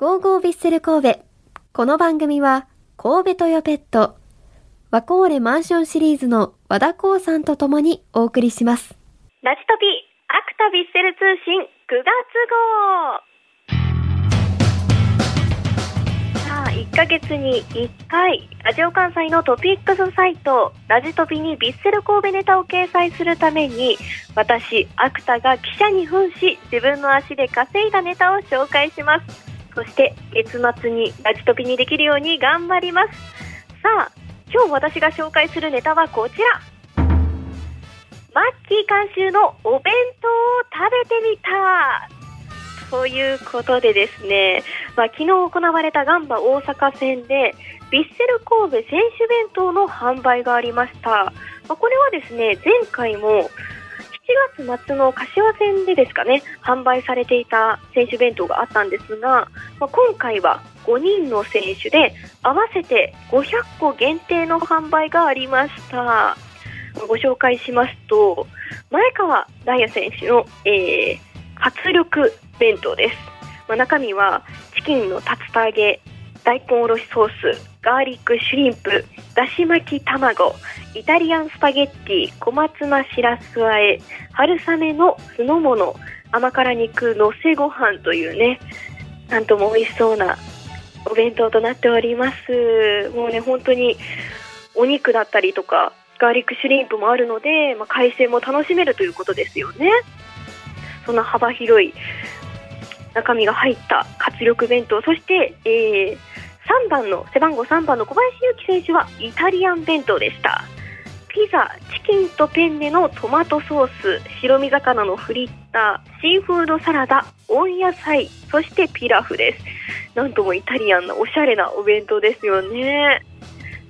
ゴーゴービッセル神戸。この番組は、神戸トヨペット、ワコーレマンションシリーズの和田光さんと共にお送りします。ラジトピアクタビッセル通信9月号さあ1ヶ月に1回ラジオ関西のトピックスサイトラジトピにビッセル神戸ネタを掲載するために私アクタが記者に扮し自分の足で稼いだネタを紹介しますそして月末にラジトピにできるように頑張ります。さあ今日私が紹介するネタはこちら。マッキー監修のお弁当を食べてみた。ということでですね、まあ、昨日行われたガンバ大阪戦でビッセル神戸選手弁当の販売がありました、まあ、これはですね前回も7月末の柏戦でですかね販売されていた選手弁当があったんですが、まあ、今回は5人の選手で合わせて500個限定の販売がありました。ご紹介しますと前川大也選手の、えー、活力弁当です、まあ、中身はチキンの竜田揚げ大根おろしソースガーリックシュリンプだし巻き卵イタリアンスパゲッティ小松菜しらすあえ春雨の酢の物甘辛肉のせご飯というねなんとも美味しそうなお弁当となっておりますもうね本当にお肉だったりとかガーリックシュリンプもあるので、まあ、海鮮も楽しめるということですよね。そんな幅広い中身が入った活力弁当、そして、えー、3番の背番号3番の小林祐希選手はイタリアン弁当でした。ピザ、チキンとペンネのトマトソース、白身魚のフリッター、シーフードサラダ、温野菜、そしてピラフです。なんともイタリアンなおしゃれなお弁当ですよね。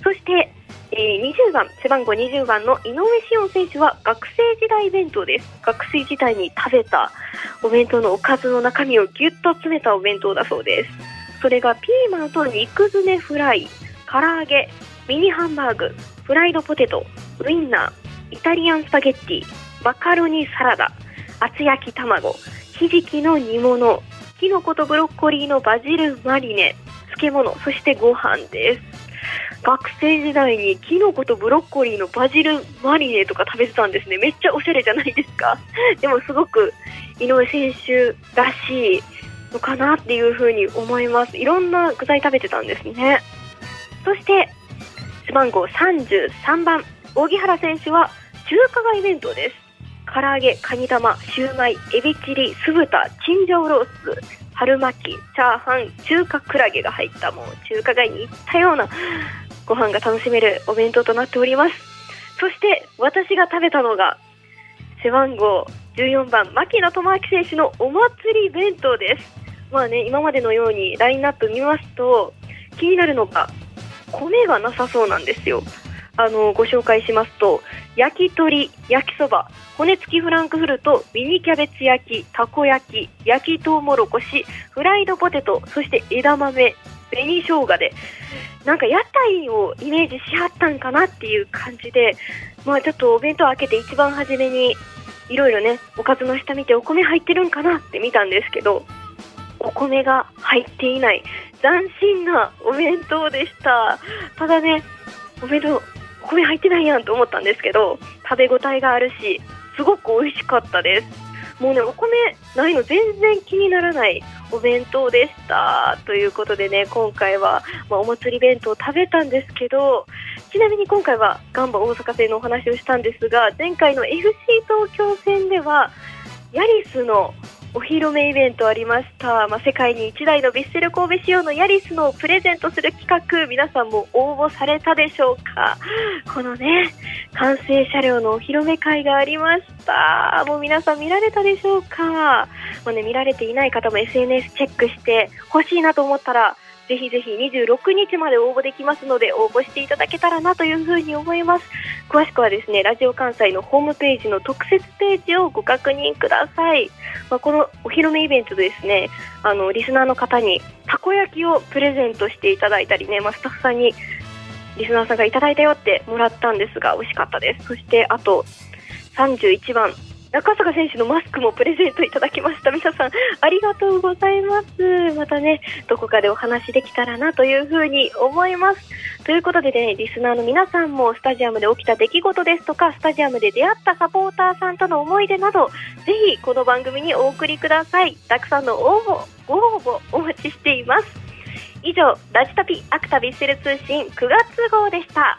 そして、えー、20番背番号20番の井上志音選手は学生時代弁当です学生時代に食べたお弁当のおかずの中身をぎゅっと詰めたお弁当だそうです。それがピーマンと肉詰めフライ唐揚げミニハンバーグフライドポテトウインナーイタリアンスパゲッティマカロニサラダ厚焼き卵ひじきの煮物きのことブロッコリーのバジルマリネ漬物そしてご飯です。学生時代にキノコとブロッコリーのバジルマリネとか食べてたんですね。めっちゃおしゃれじゃないですか。でもすごく井上選手らしいのかなっていうふうに思います。いろんな具材食べてたんですね。そして背番号33番荻原選手は中華街弁当です。唐揚げカニ玉シューマイエビチリ酢豚チンジャオロース春巻きチャーハン中華クラゲが入ったもう中華街に行ったようなご飯が楽しめるお弁当となっております。そして私が食べたのが背番号14番牧野智明選手のお祭り弁当です。まあね今までのようにラインナップ見ますと気になるのが米がなさそうなんですよ。あのご紹介しますと焼き鳥焼きそば骨付きフランクフルトミニキャベツ焼きたこ焼き焼きとうもろこしフライドポテトそして枝豆紅生姜で。なんか屋台をイメージしはったんかなっていう感じで、まあ、ちょっとお弁当開けて一番初めにいろいろねおかずの下見てお米入ってるんかなって見たんですけどお米が入っていない斬新なお弁当でした。ただねお弁当お米入ってないやんと思ったんですけど食べ応えがあるしすごく美味しかったです。もうねお米ないの全然気にならないお弁当でした。ということでね今回は、まあ、お祭り弁当を食べたんですけどちなみに今回はガンバ大阪戦のお話をしたんですが前回の FC 東京戦ではヤリスのお披露目イベントありました、まあ、世界に1台のヴィッセル神戸仕様のヤリスのプレゼントする企画皆さんも応募されたでしょうか。このね完成車両のお披露目会がありました。もう皆さん見られたでしょうか、まあね、見られていない方も SNS チェックしてほしいなと思ったらぜひぜひ26日まで応募できますので応募していただけたらなというふうに思います。詳しくはですねラジオ関西のホームページの特設ページをご確認ください、まあ、このお披露目イベントでですねあのリスナーの方にたこ焼きをプレゼントしていただいたりね、まあ、スタッフさんにリスナーさんがいただいたよってもらったんですが美味しかったです。そしてあと31番中坂選手のマスクもプレゼントいただきました。皆さん、ありがとうございます。またね、どこかでお話できたらなというふうに思います。ということでね、リスナーの皆さんもスタジアムで起きた出来事ですとか、スタジアムで出会ったサポーターさんとの思い出など、ぜひこの番組にお送りください。たくさんの応募、ご応募お待ちしています。以上、ラジタピアクタビッセル通信9月号でした。